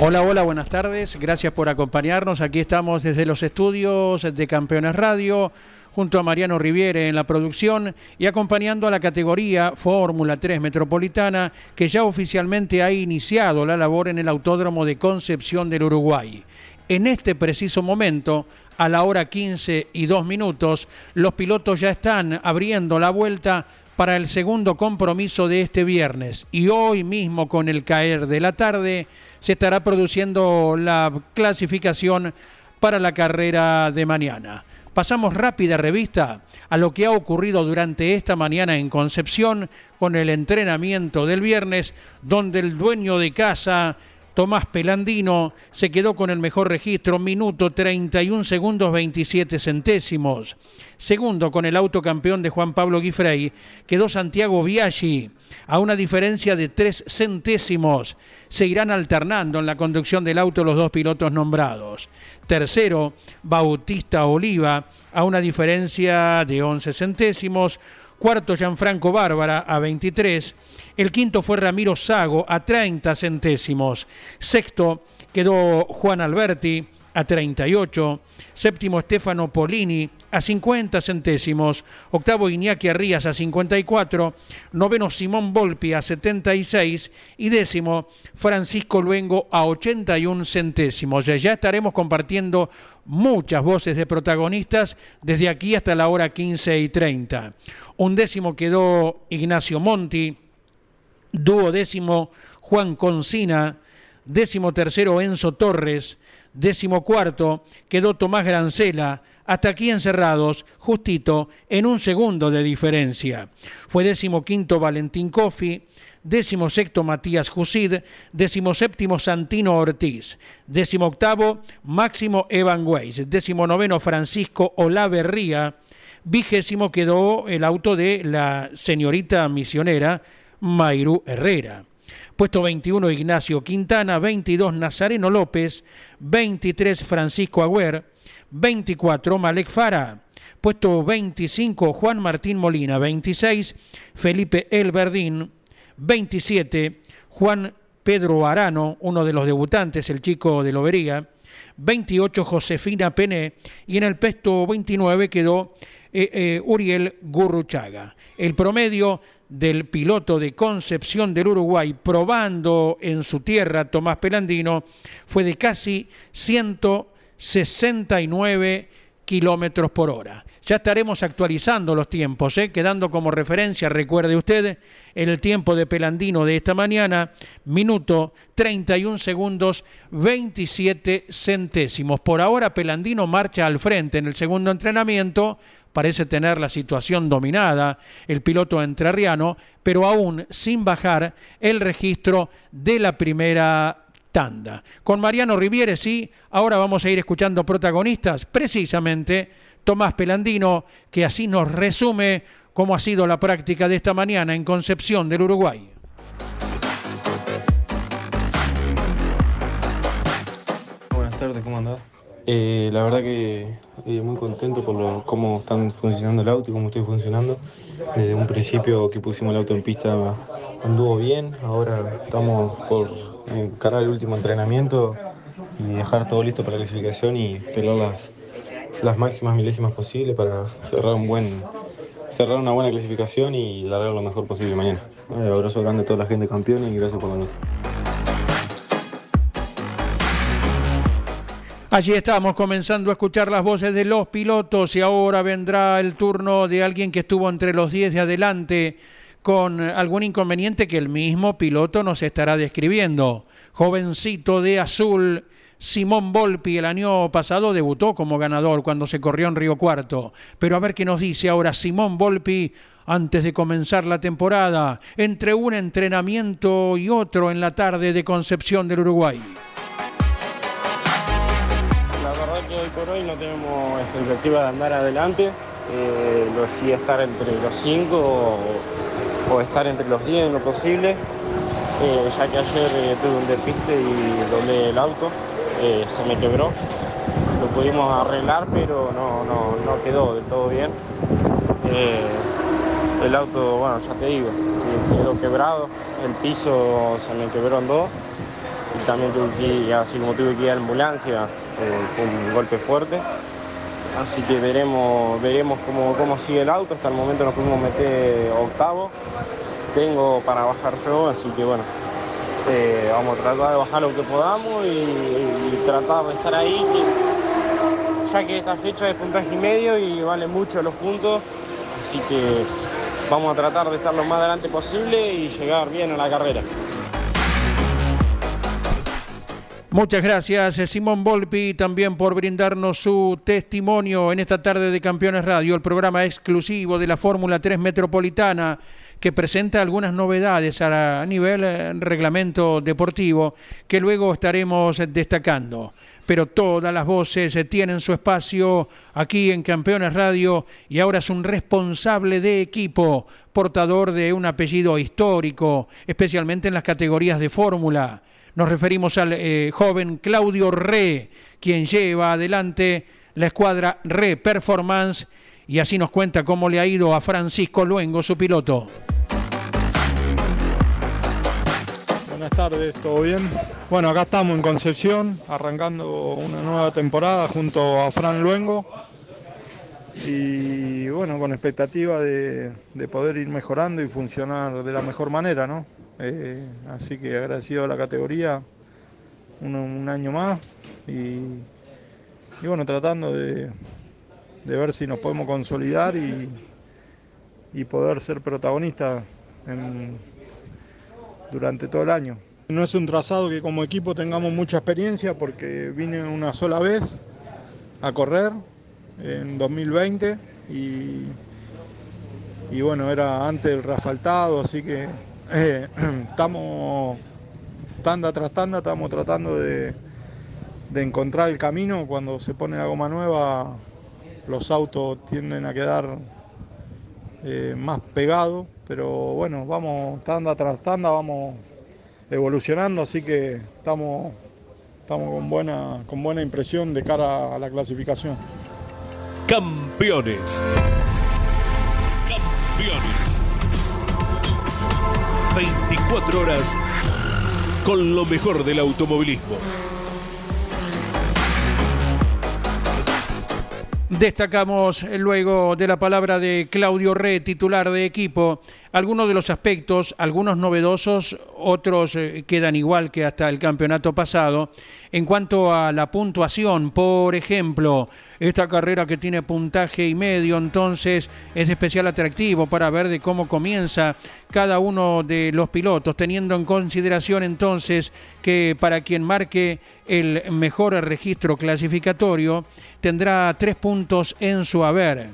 Hola, hola, buenas tardes. Gracias por acompañarnos. Aquí estamos desde los estudios de Campeones Radio junto a Mariano Riviere en la producción y acompañando a la categoría Fórmula 3 Metropolitana que ya oficialmente ha iniciado la labor en el Autódromo de Concepción del Uruguay. En este preciso momento, a la hora 15 y 2 minutos, los pilotos ya están abriendo la vuelta para el segundo compromiso de este viernes y hoy mismo con el caer de la tarde se estará produciendo la clasificación para la carrera de mañana. Pasamos rápida revista a lo que ha ocurrido durante esta mañana en Concepción con el entrenamiento del viernes, donde el dueño de casa Tomás Pelandino se quedó con el mejor registro, minuto 31 segundos 27 centésimos. Segundo, con el autocampeón de Juan Pablo Guifrey, quedó Santiago Biaggi a una diferencia de 3 centésimos. Se irán alternando en la conducción del auto los dos pilotos nombrados. Tercero, Bautista Oliva a una diferencia de 11 centésimos. Cuarto, Gianfranco Bárbara a 23. El quinto fue Ramiro Sago a 30 centésimos. Sexto quedó Juan Alberti a 38. Séptimo, Stefano Polini a 50 centésimos. Octavo, Iñaki Arrías a 54. Noveno, Simón Volpi a 76. Y décimo, Francisco Luengo a 81 centésimos. Ya estaremos compartiendo muchas voces de protagonistas desde aquí hasta la hora 15 y 30. Un décimo quedó Ignacio Monti, duodécimo Juan Concina, décimo tercero Enzo Torres, décimo cuarto quedó Tomás Grancela, hasta aquí encerrados, justito, en un segundo de diferencia. Fue décimo quinto Valentín Cofi, décimo sexto Matías Jusid, décimo séptimo Santino Ortiz, décimo octavo Máximo Evan Weiss, décimo noveno Francisco Olaverría, vigésimo quedó el auto de la señorita misionera Mayru Herrera. Puesto 21 Ignacio Quintana, 22 Nazareno López, 23 Francisco Agüer, 24 Malek Fara. Puesto 25 Juan Martín Molina, 26 Felipe Elberdín, 27 Juan Pedro Arano, uno de los debutantes, el chico de Lobería, 28 Josefina Pené y en el puesto 29 quedó eh, eh, Uriel Gurruchaga. El promedio del piloto de Concepción del Uruguay probando en su tierra Tomás Pelandino fue de casi 169 kilómetros por hora. Ya estaremos actualizando los tiempos, ¿eh? quedando como referencia, recuerde usted, el tiempo de Pelandino de esta mañana, minuto 31 segundos 27 centésimos. Por ahora Pelandino marcha al frente en el segundo entrenamiento, parece tener la situación dominada el piloto entrerriano, pero aún sin bajar el registro de la primera Con Mariano Riviere, sí, ahora vamos a ir escuchando protagonistas, precisamente Tomás Pelandino, que así nos resume cómo ha sido la práctica de esta mañana en Concepción del Uruguay. Buenas tardes, ¿cómo andás? Eh, la verdad que eh, muy contento por lo, cómo están funcionando el auto y cómo estoy funcionando. Desde un principio que pusimos el auto en pista anduvo bien, ahora estamos por encarar el último entrenamiento y dejar todo listo para la clasificación y pelear las, las máximas milésimas posibles para cerrar un buen cerrar una buena clasificación y largar lo mejor posible mañana. Un abrazo grande a toda la gente campeona y gracias por venir. Allí estamos comenzando a escuchar las voces de los pilotos y ahora vendrá el turno de alguien que estuvo entre los 10 de adelante con algún inconveniente que el mismo piloto nos estará describiendo. jovencito de azul. Simón Volpi el año pasado debutó como ganador cuando se corrió en Río Cuarto. Pero a ver qué nos dice ahora Simón Volpi antes de comenzar la temporada, entre un entrenamiento y otro en la tarde de Concepción del Uruguay. Hoy por hoy no tenemos expectativa de andar adelante, eh, lo sí estar entre los cinco o, estar entre los diez en lo posible, eh, ya que ayer eh, tuve un despiste y doblé el auto. Eh, se me quebró. Lo pudimos arreglar, pero no, no, quedó del todo bien. El auto, bueno, ya te digo, quedó quebrado, el piso se me quebró en dos también tuve que así como tuve que ir a la ambulancia, eh, fue un golpe fuerte. Así que veremos, veremos cómo, cómo sigue el auto. Hasta el momento nos pudimos meter octavo. Tengo para bajar yo, así que bueno, este, vamos a tratar de bajar lo que podamos y, tratar de estar ahí, ya que esta fecha es puntaje y medio y vale mucho los puntos, así que vamos a tratar de estar lo más adelante posible y llegar bien a la carrera. Muchas gracias, eh, Simón Volpi, también por brindarnos su testimonio en esta tarde de Campeones Radio, el programa exclusivo de la Fórmula 3 Metropolitana que presenta algunas novedades a nivel eh, reglamento deportivo que luego estaremos destacando. Pero todas las voces eh, tienen su espacio aquí en Campeones Radio y ahora es un responsable de equipo, portador de un apellido histórico, especialmente en las categorías de fórmula. Nos referimos al eh, joven Claudio Re, quien lleva adelante la escuadra Re Performance y así nos cuenta cómo le ha ido a Francisco Luengo, su piloto. Buenas tardes, ¿todo bien? Bueno, acá estamos en Concepción, arrancando una nueva temporada junto a Fran Luengo. Y bueno, con expectativa de, poder ir mejorando y funcionar de la mejor manera, ¿no? Eh, así que agradecido a la categoría un, año más y bueno, tratando de, de ver si nos podemos consolidar y, y poder ser protagonistas durante todo el año. No es un trazado que como equipo tengamos mucha experiencia porque vine una sola vez a correr en 2020 y, y bueno, era antes del refaltado, así que eh, estamos tanda tras tanda, estamos tratando de, de encontrar el camino. Cuando se pone la goma nueva los autos tienden a quedar eh, más pegados, pero bueno, vamos tanda tras tanda, vamos evolucionando, así que estamos, estamos con, buena, con buena impresión de cara a la clasificación. Campeones. Campeones. 24 horas con lo mejor del automovilismo. Destacamos luego de la palabra de Claudio Re, titular de equipo, algunos de los aspectos, algunos novedosos, otros eh, quedan igual que hasta el campeonato pasado. En cuanto a la puntuación, por ejemplo, esta carrera que tiene puntaje y medio, entonces es especial atractivo para ver de cómo comienza cada uno de los pilotos, teniendo en consideración entonces que para quien marque el mejor registro clasificatorio tendrá tres puntos en su haber.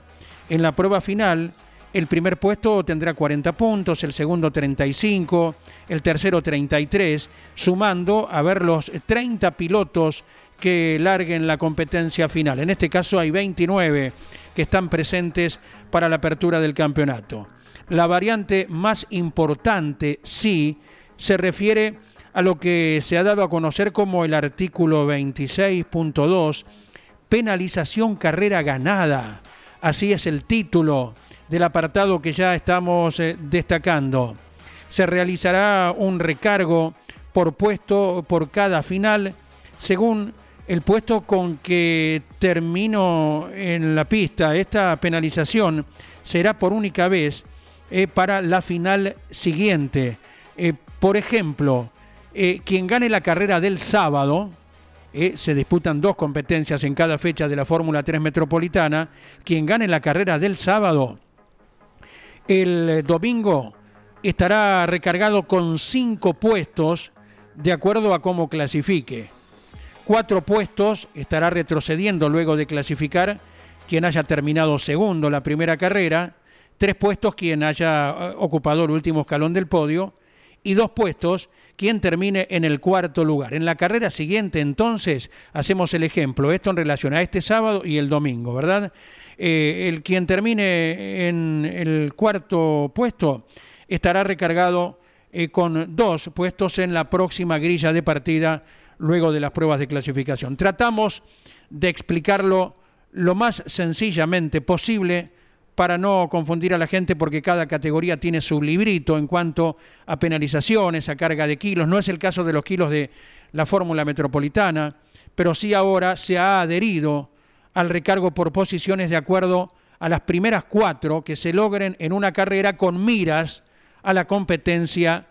En la prueba final, el primer puesto tendrá 40 puntos, el segundo 35, el tercero 33, sumando a ver los 30 pilotos que larguen la competencia final. En este caso hay 29 que están presentes para la apertura del campeonato. La variante más importante, sí, se refiere a lo que se ha dado a conocer como el artículo 26.2, penalización carrera ganada. Así es el título del apartado que ya estamos eh, destacando. Se realizará un recargo por puesto por cada final según el puesto con que termino en la pista. Esta penalización será por única vez eh, para la final siguiente. Eh, por ejemplo, quien gane la carrera del sábado, se disputan dos competencias en cada fecha de la Fórmula 3 Metropolitana, quien gane la carrera del sábado el domingo estará recargado con cinco puestos de acuerdo a cómo clasifique. Cuatro puestos estará retrocediendo luego de clasificar quien haya terminado segundo la primera carrera, tres puestos quien haya eh, ocupado el último escalón del podio y dos puestos quien termine en el cuarto lugar. En la carrera siguiente entonces hacemos el ejemplo, esto en relación a este sábado y el domingo, ¿verdad? Eh, el quien termine en el cuarto puesto estará recargado eh, con dos puestos en la próxima grilla de partida luego de las pruebas de clasificación. Tratamos de explicarlo lo más sencillamente posible para no confundir a la gente porque cada categoría tiene su librito en cuanto a penalizaciones, a carga de kilos. No es el caso de los kilos de la fórmula metropolitana, pero sí ahora se ha adherido al recargo por posiciones de acuerdo a las primeras cuatro que se logren en una carrera con miras a la competencia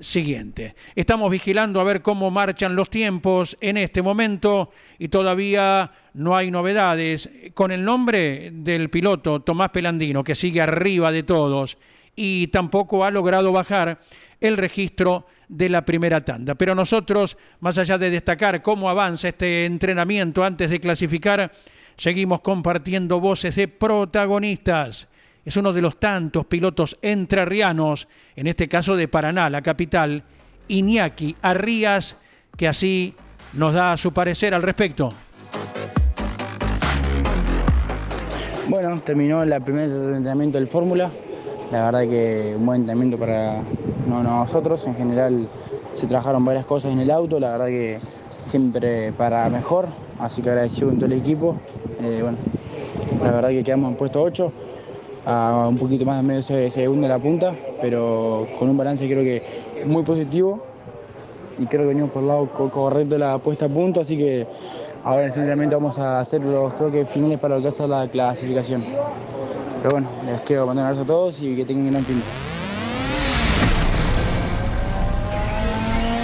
siguiente. Estamos vigilando a ver cómo marchan los tiempos en este momento y todavía no hay novedades. Con el nombre del piloto Tomás Pelandino, que sigue arriba de todos y tampoco ha logrado bajar el registro de la primera tanda. Pero nosotros, más allá de destacar cómo avanza este entrenamiento antes de clasificar, seguimos compartiendo voces de protagonistas es uno de los tantos pilotos entrerrianos, en este caso de Paraná, la capital, Iñaki Arrías, que así nos da su parecer al respecto. Bueno, terminó el primer entrenamiento del Fórmula. La verdad que un buen entrenamiento para nosotros. En general se trabajaron varias cosas en el auto. La verdad que siempre para mejor. Así que agradecido con todo el equipo. Eh, bueno, la verdad que quedamos en puesto 8 a un poquito más de medio segundo en la punta, pero con un balance creo que muy positivo y creo que venimos por el lado correcto de la puesta a punto, así que ahora simplemente vamos a hacer los toques finales para alcanzar la clasificación. Pero bueno, les quiero mandar un abrazo a todos y que tengan un gran fin.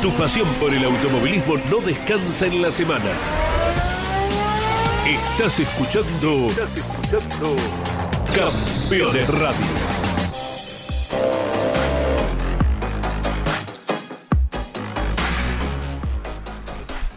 Tu pasión por el automovilismo no descansa en la semana. Estás escuchando. Estás escuchando. Campeones Radio.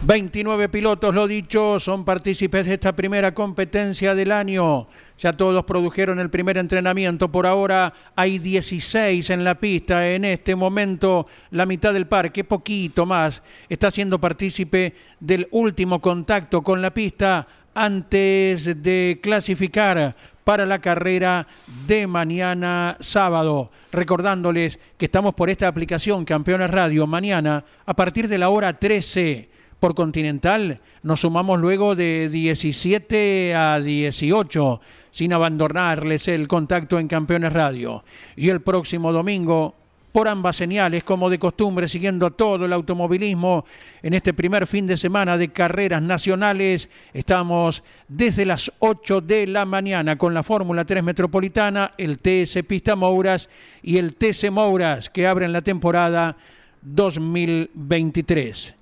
...29 pilotos, lo dicho, son partícipes de esta primera competencia del año. Ya todos produjeron el primer entrenamiento. Por ahora hay 16 en la pista. En este momento, la mitad del parque, poquito más, está siendo partícipe del último contacto con la pista antes de clasificar para la carrera de mañana sábado. Recordándoles que estamos por esta aplicación Campeones Radio mañana a partir de la hora 13 por Continental. Nos sumamos luego de 17 a 18 sin abandonarles el contacto en Campeones Radio. Y el próximo domingo por ambas señales, como de costumbre, siguiendo todo el automovilismo en este primer fin de semana de carreras nacionales. Estamos desde las 8 de la mañana con la Fórmula 3 Metropolitana, el TS Pista Mouras y el TC Mouras que abren la temporada 2023.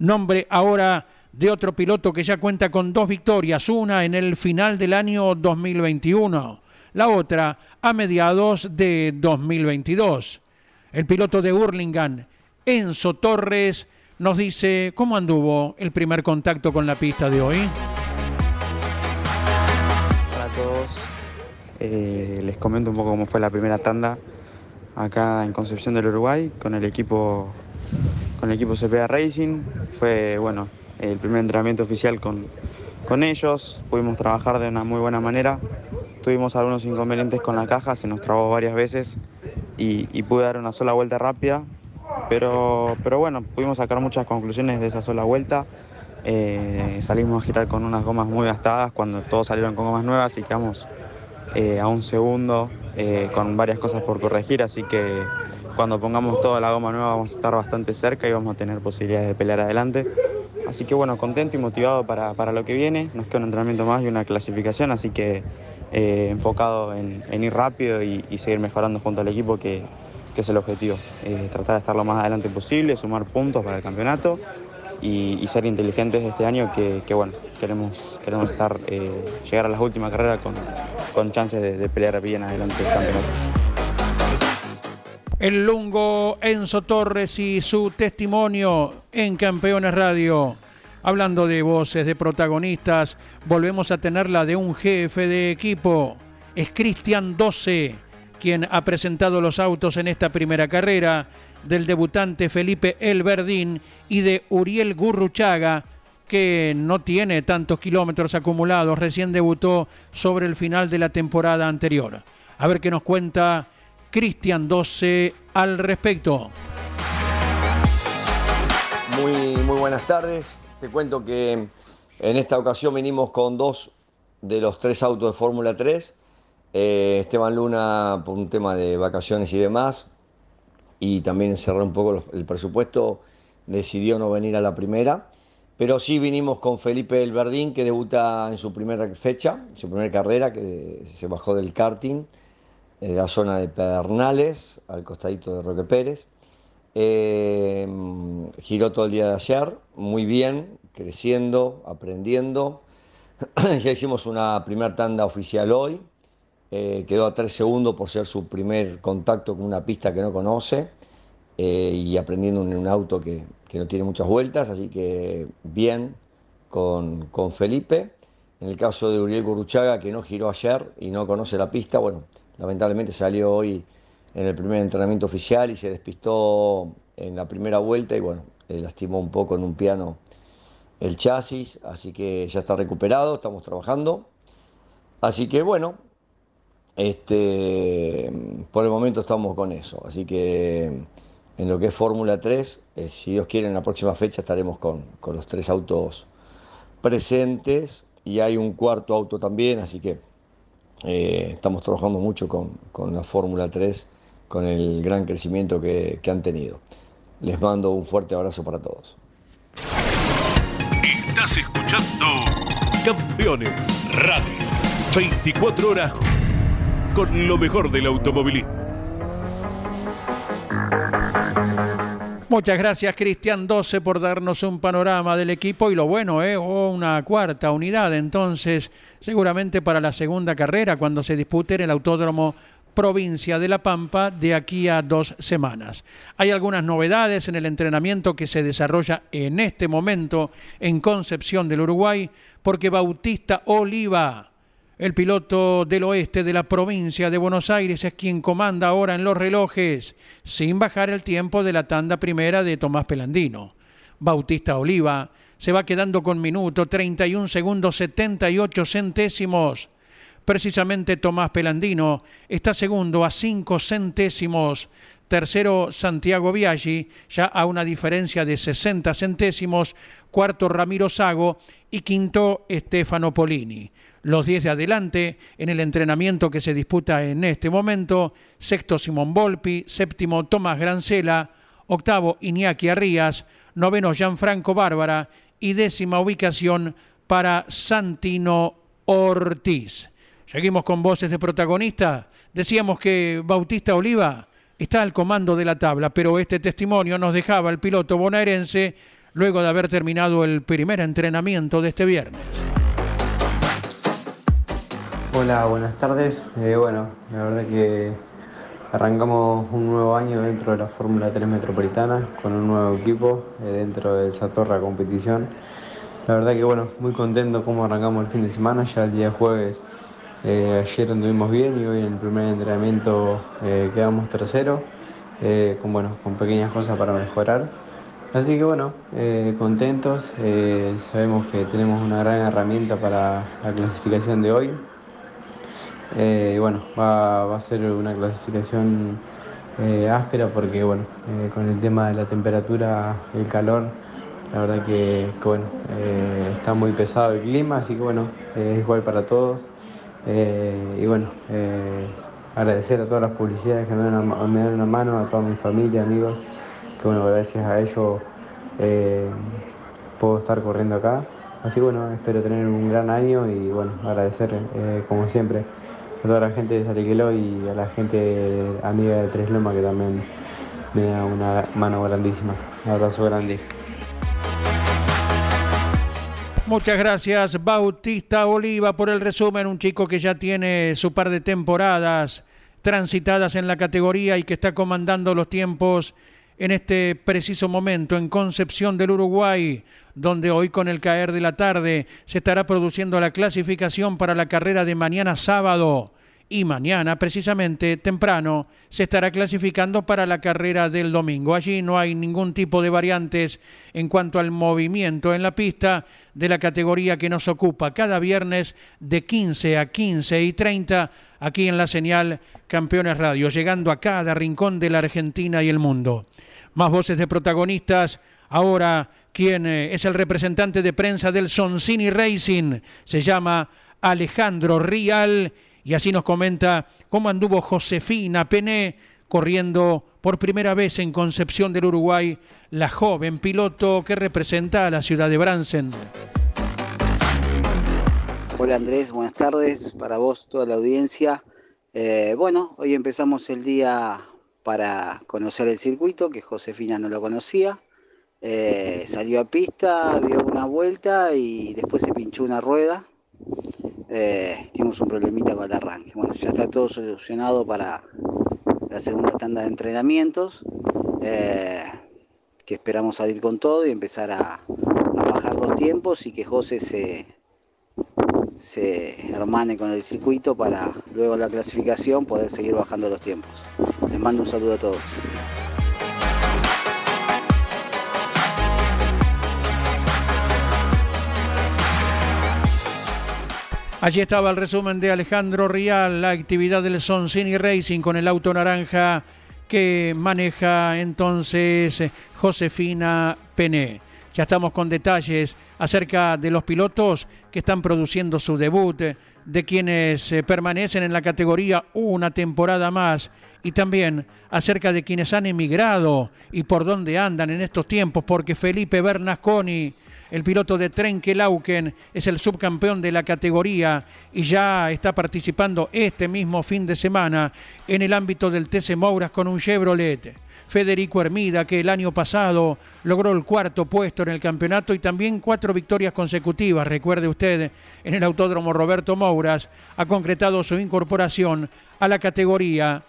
Nombre ahora de otro piloto que ya cuenta con dos victorias, una en el final del año 2021, la otra a mediados de 2022. El piloto de Hurlingham, Enzo Torres, nos dice cómo anduvo el primer contacto con la pista de hoy. Hola a todos, eh, les comento un poco cómo fue la primera tanda acá en Concepción del Uruguay con el equipo con el equipo CPA Racing. Fue bueno el primer entrenamiento oficial con, con ellos, pudimos trabajar de una muy buena manera. Tuvimos algunos inconvenientes con la caja, se nos trabó varias veces y, pude dar una sola vuelta rápida, pero, pero bueno, pudimos sacar muchas conclusiones de esa sola vuelta. Eh, salimos a girar con unas gomas muy gastadas cuando todos salieron con gomas nuevas y quedamos eh, a un segundo eh, con varias cosas por corregir, así que cuando pongamos toda la goma nueva vamos a estar bastante cerca y vamos a tener posibilidades de pelear adelante. Así que bueno, contento y motivado para, para lo que viene. Nos queda un entrenamiento más y una clasificación, así que eh, enfocado en, ir rápido y, seguir mejorando junto al equipo, que, es el objetivo. Eh, tratar de estar lo más adelante posible, sumar puntos para el campeonato y, ser inteligentes este año, que, bueno, queremos, queremos estar, eh, llegar a las últimas carreras con, con chances de, de pelear bien adelante el campeonato. el lungo Enzo Torres y su testimonio en Campeones Radio. Hablando de voces, de protagonistas, volvemos a tener la de un jefe de equipo. Es Cristian 12, quien ha presentado los autos en esta primera carrera, del debutante Felipe Elverdín y de Uriel Gurruchaga, que no tiene tantos kilómetros acumulados, recién debutó sobre el final de la temporada anterior. A ver qué nos cuenta Cristian 12 al respecto. Muy, muy buenas tardes. Te cuento que en esta ocasión venimos con dos de los tres autos de Fórmula 3. Eh, Esteban Luna por un tema de vacaciones y demás, y también cerrar un poco el presupuesto, decidió no venir a la primera. Pero sí vinimos con Felipe Elverdín, que debuta en su primera fecha, su primera carrera, que se bajó del karting de la zona de Pedernales, al costadito de Roque Pérez. Eh, giró todo el día de ayer, muy bien, creciendo, aprendiendo. ya hicimos una primera tanda oficial hoy. Eh, quedó a tres segundos por ser su primer contacto con una pista que no conoce eh, y aprendiendo en un auto que, que, no tiene muchas vueltas, así que bien con, con Felipe. En el caso de Uriel Guruchaga, que no giró ayer y no conoce la pista, bueno, Lamentablemente salió hoy en el primer entrenamiento oficial y se despistó en la primera vuelta y bueno, lastimó un poco en un piano el chasis, así que ya está recuperado, estamos trabajando. Así que bueno, este, por el momento estamos con eso. Así que en lo que es Fórmula 3, eh, si Dios quiere, en la próxima fecha estaremos con, con los tres autos presentes y hay un cuarto auto también, así que eh, estamos trabajando mucho con, con la Fórmula 3, con el gran crecimiento que, que han tenido. Les mando un fuerte abrazo para todos. Estás escuchando Campeones Radio. 24 horas con lo mejor del automovilismo. Muchas gracias Cristian 12 por darnos un panorama del equipo y lo bueno, ¿eh? una cuarta unidad entonces seguramente para la segunda carrera cuando se dispute en el Autódromo Provincia de La Pampa de aquí a dos semanas. Hay algunas novedades en el entrenamiento que se desarrolla en este momento en Concepción del Uruguay porque Bautista Oliva el piloto del oeste de la provincia de Buenos Aires es quien comanda ahora en los relojes, sin bajar el tiempo de la tanda primera de Tomás Pelandino. Bautista Oliva se va quedando con minuto 31 segundos 78 centésimos. Precisamente Tomás Pelandino está segundo a 5 centésimos. Tercero Santiago Biaggi, ya a una diferencia de 60 centésimos. Cuarto Ramiro Sago y quinto Stefano Polini los 10 de adelante en el entrenamiento que se disputa en este momento. Sexto Simón Volpi, séptimo Tomás Grancela, octavo Iñaki Arrías, noveno Gianfranco Bárbara y décima ubicación para Santino Ortiz. Seguimos con voces de protagonista. Decíamos que Bautista Oliva está al comando de la tabla, pero este testimonio nos dejaba el piloto bonaerense luego de haber terminado el primer entrenamiento de este viernes. Hola, buenas tardes. Eh, bueno, la verdad que arrancamos un nuevo año dentro de la Fórmula 3 Metropolitana con un nuevo equipo eh, dentro de Satorra Competición. La verdad que bueno, muy contento cómo arrancamos el fin de semana, ya el día jueves eh, ayer anduvimos bien y hoy en el primer entrenamiento quedamos tercero, con, bueno, con pequeñas cosas para mejorar. Así que bueno, contentos, sabemos que tenemos una gran herramienta para la clasificación de hoy, eh, bueno, va, a ser una clasificación eh, áspera porque bueno, eh, con el tema de la temperatura, el calor, la verdad que, bueno, está muy pesado el clima, así que bueno, es igual para todos. Y bueno, agradecer a todas las publicidades que me dan, una, mano, a toda mi familia, amigos, que bueno, gracias a ellos puedo estar corriendo acá. Así bueno, espero tener un gran año y bueno, agradecer como siempre a toda la gente de Saliqueló y a la gente amiga de Tres Lomas que también me da una mano grandísima. Un abrazo grande. Muchas gracias Bautista Oliva por el resumen, un chico que ya tiene su par de temporadas transitadas en la categoría y que está comandando los tiempos en este preciso momento en Concepción del Uruguay, donde hoy con el caer de la tarde se estará produciendo la clasificación para la carrera de mañana sábado y mañana, precisamente temprano, se estará clasificando para la carrera del domingo. Allí no hay ningún tipo de variantes en cuanto al movimiento en la pista de la categoría que nos ocupa cada viernes de 15 a 15 y 30 aquí en la señal Campeones Radio, llegando a cada rincón de la Argentina y el mundo. Más voces de protagonistas. Ahora, quien eh, es el representante de prensa del Soncini Racing se llama Alejandro Rial y así nos comenta cómo anduvo Josefina Pené corriendo por primera vez en Concepción del Uruguay, la joven piloto que representa a la ciudad de Bransen. Hola Andrés, buenas tardes para vos, toda la audiencia. Eh, bueno, hoy empezamos el día para conocer el circuito, que Josefina no lo conocía. Eh, salió a pista, dio una vuelta y después se pinchó una rueda eh, tuvimos un problemita con el arranque. Bueno, ya está todo solucionado para la segunda tanda de entrenamientos, eh, que esperamos salir con todo y empezar a, bajar los tiempos y que José se, se hermane con el circuito para luego la clasificación poder seguir bajando los tiempos. Les mando un saludo a todos. Allí estaba el resumen de Alejandro Rial, la actividad del Soncini Racing con el auto naranja que maneja entonces Josefina Pené. Ya estamos con detalles acerca de los pilotos que están produciendo su debut, de quienes eh, permanecen en la categoría una temporada más y también acerca de quienes han emigrado y por dónde andan en estos tiempos, porque Felipe Bernasconi el piloto de Trenkelauken es el subcampeón de la categoría y ya está participando este mismo fin de semana en el ámbito del TC Mouras con un Chevrolet. Federico Hermida, que el año pasado logró el cuarto puesto en el campeonato y también cuatro victorias consecutivas, recuerde usted, en el Autódromo Roberto Mouras, ha concretado su incorporación a la categoría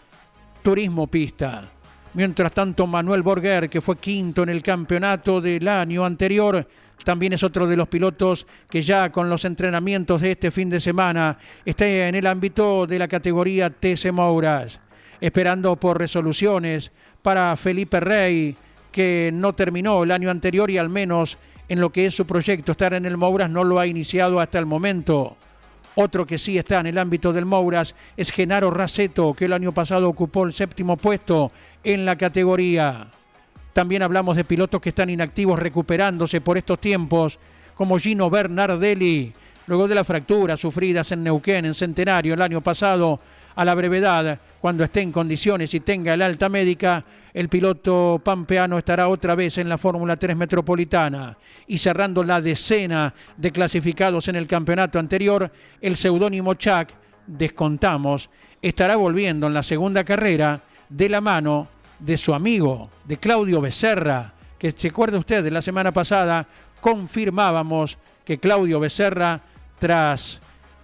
Turismo Pista. Mientras tanto, Manuel Borger, que fue quinto en el campeonato del año anterior, también es otro de los pilotos que ya con los entrenamientos de este fin de semana está en el ámbito de la categoría TC Mouras, esperando por resoluciones para Felipe Rey, que no terminó el año anterior y al menos en lo que es su proyecto estar en el Mouras no lo ha iniciado hasta el momento. Otro que sí está en el ámbito del Mouras es Genaro Raceto, que el año pasado ocupó el séptimo puesto en la categoría. También hablamos de pilotos que están inactivos recuperándose por estos tiempos, como Gino Bernardelli, luego de las fracturas sufridas en Neuquén, en Centenario, el año pasado, a la brevedad, cuando esté en condiciones y tenga el alta médica, el piloto pampeano estará otra vez en la Fórmula 3 Metropolitana. Y cerrando la decena de clasificados en el campeonato anterior, el seudónimo Chuck, descontamos, estará volviendo en la segunda carrera de la mano de su amigo, de Claudio Becerra, que se acuerda usted de la semana pasada, confirmábamos que Claudio Becerra, tras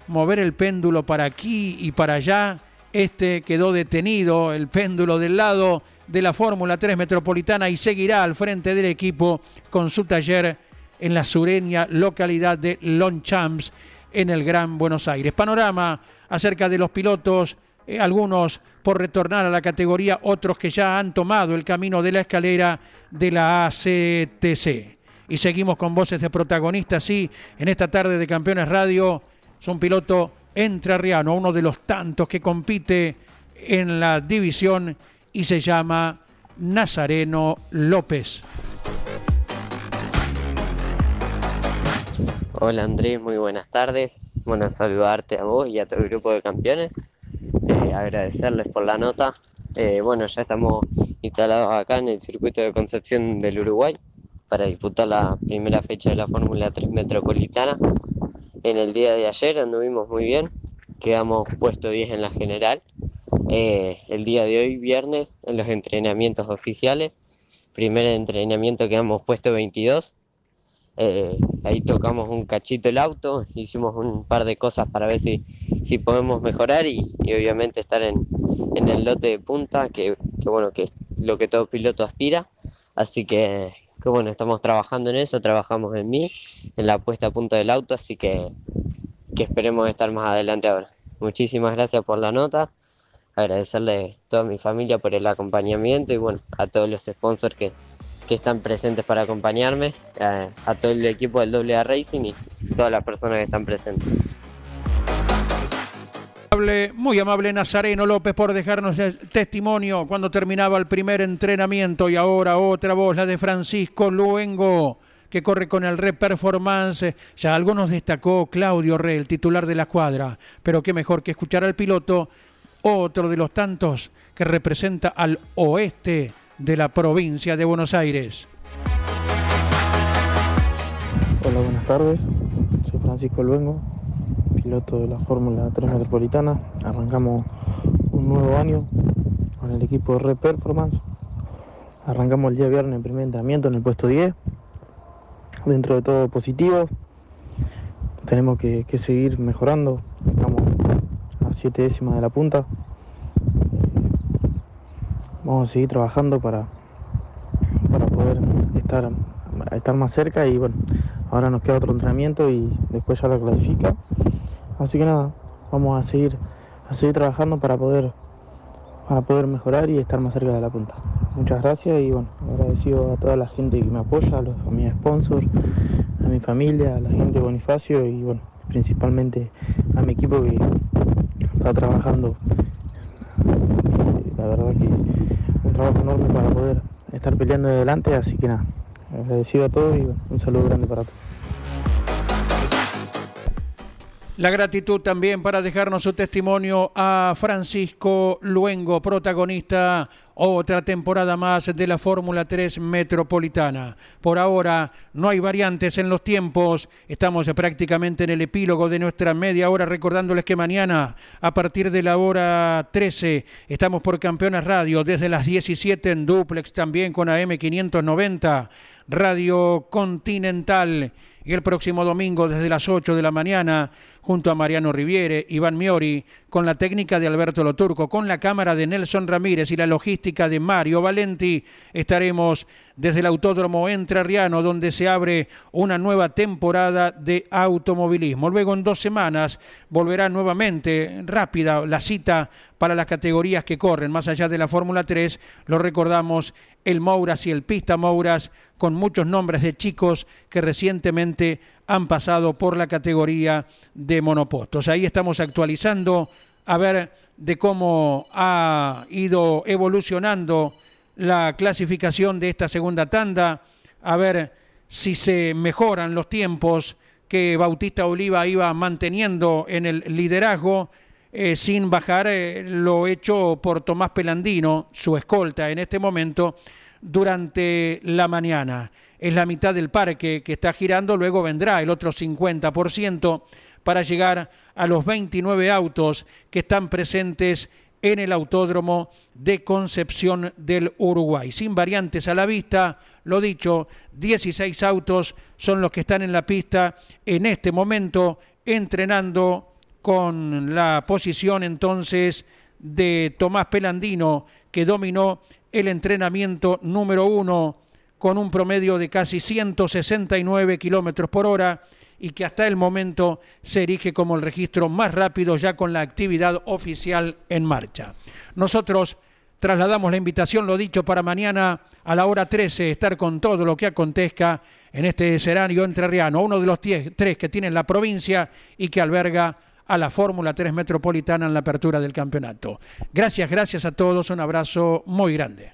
mover el péndulo para aquí y para allá, este quedó detenido, el péndulo del lado de la Fórmula 3 Metropolitana y seguirá al frente del equipo con su taller en la sureña localidad de Lonchamps en el Gran Buenos Aires. Panorama acerca de los pilotos eh, algunos por retornar a la categoría, otros que ya han tomado el camino de la escalera de la ACTC. Y seguimos con voces de protagonistas, sí, en esta tarde de Campeones Radio, es un piloto entrerriano, uno de los tantos que compite en la división y se llama Nazareno López. Hola Andrés, muy buenas tardes. Bueno, saludarte a vos y a tu grupo de campeones. Agradecerles por la nota. Eh, bueno, ya estamos instalados acá en el circuito de Concepción del Uruguay para disputar la primera fecha de la Fórmula 3 Metropolitana. En el día de ayer anduvimos muy bien, quedamos puesto 10 en la general. Eh, el día de hoy, viernes, en los entrenamientos oficiales, primer entrenamiento quedamos puesto 22 eh, ahí tocamos un cachito el auto, hicimos un par de cosas para ver si, si podemos mejorar y, obviamente estar en, en el lote de punta, que, que bueno, que es lo que todo piloto aspira. Así que, que bueno, estamos trabajando en eso, trabajamos en mí, en la puesta a punto del auto, así que, que esperemos estar más adelante ahora. Muchísimas gracias por la nota, agradecerle a toda mi familia por el acompañamiento y bueno, a todos los sponsors que, que están presentes para acompañarme, a, a todo el equipo del AA Racing y todas las personas que están presentes. Muy amable Nazareno López por dejarnos el testimonio cuando terminaba el primer entrenamiento y ahora otra voz, la de Francisco Luengo que corre con el Re Performance. Ya algo nos destacó Claudio Re, el titular de la cuadra, pero qué mejor que escuchar al piloto, otro de los tantos que representa al oeste de la provincia de Buenos Aires. Hola, buenas tardes. Soy Francisco Luengo, piloto de la Fórmula 3 Metropolitana. Arrancamos un nuevo año con el equipo Red Performance. Arrancamos el día viernes el primer entrenamiento en el puesto 10. Dentro de todo positivo. Tenemos que, que seguir mejorando. Estamos a 7 décimas de la punta. Vamos a seguir trabajando para, para poder estar, estar más cerca y bueno, ahora nos queda otro entrenamiento y después ya la clasifica. Así que nada, vamos a seguir, a seguir trabajando para poder, para poder mejorar y estar más cerca de la punta. Muchas gracias y bueno, agradecido a toda la gente que me apoya, a, los, a mis sponsors, a mi familia, a la gente de Bonifacio y bueno, principalmente a mi equipo que está trabajando. La verdad que trabajo enorme para poder estar peleando de adelante, así que nada, agradecido a todos y un saludo grande para todos. La gratitud también para dejarnos su testimonio a Francisco Luengo, protagonista otra temporada más de la Fórmula 3 Metropolitana. Por ahora no hay variantes en los tiempos. Estamos prácticamente en el epílogo de nuestra media hora recordándoles que mañana a partir de la hora 13 estamos por Campeones Radio desde las 17 en duplex también con AM 590 Radio Continental y el próximo domingo desde las 8 de la mañana junto a Mariano Riviere, Iván Miori, con la técnica de Alberto Loturco, con la cámara de Nelson Ramírez y la logística de Mario Valenti, estaremos desde el Autódromo Entrerriano, donde se abre una nueva temporada de automovilismo. Luego, en dos semanas, volverá nuevamente rápida la cita para las categorías que corren. Más allá de la Fórmula 3, lo recordamos, el Mouras y el Pista Mouras, con muchos nombres de chicos que recientemente han pasado por la categoría de monopostos. Ahí estamos actualizando a ver de cómo ha ido evolucionando la clasificación de esta segunda tanda, a ver si se mejoran los tiempos que Bautista Oliva iba manteniendo en el liderazgo, eh, sin bajar eh, lo hecho por Tomás Pelandino, su escolta en este momento, durante la mañana. Es la mitad del parque que está girando, luego vendrá el otro 50% para llegar a los 29 autos que están presentes en el Autódromo de Concepción del Uruguay. Sin variantes a la vista, lo dicho, 16 autos son los que están en la pista en este momento entrenando con la posición entonces de Tomás Pelandino que dominó el entrenamiento número uno con un promedio de casi 169 kilómetros por hora y que hasta el momento se erige como el registro más rápido ya con la actividad oficial en marcha. Nosotros trasladamos la invitación, lo dicho, para mañana a la hora 13, estar con todo lo que acontezca en este escenario entrerriano, uno de los tres que tiene la provincia y que alberga a la Fórmula 3 Metropolitana en la apertura del campeonato. Gracias, gracias a todos, un abrazo muy grande.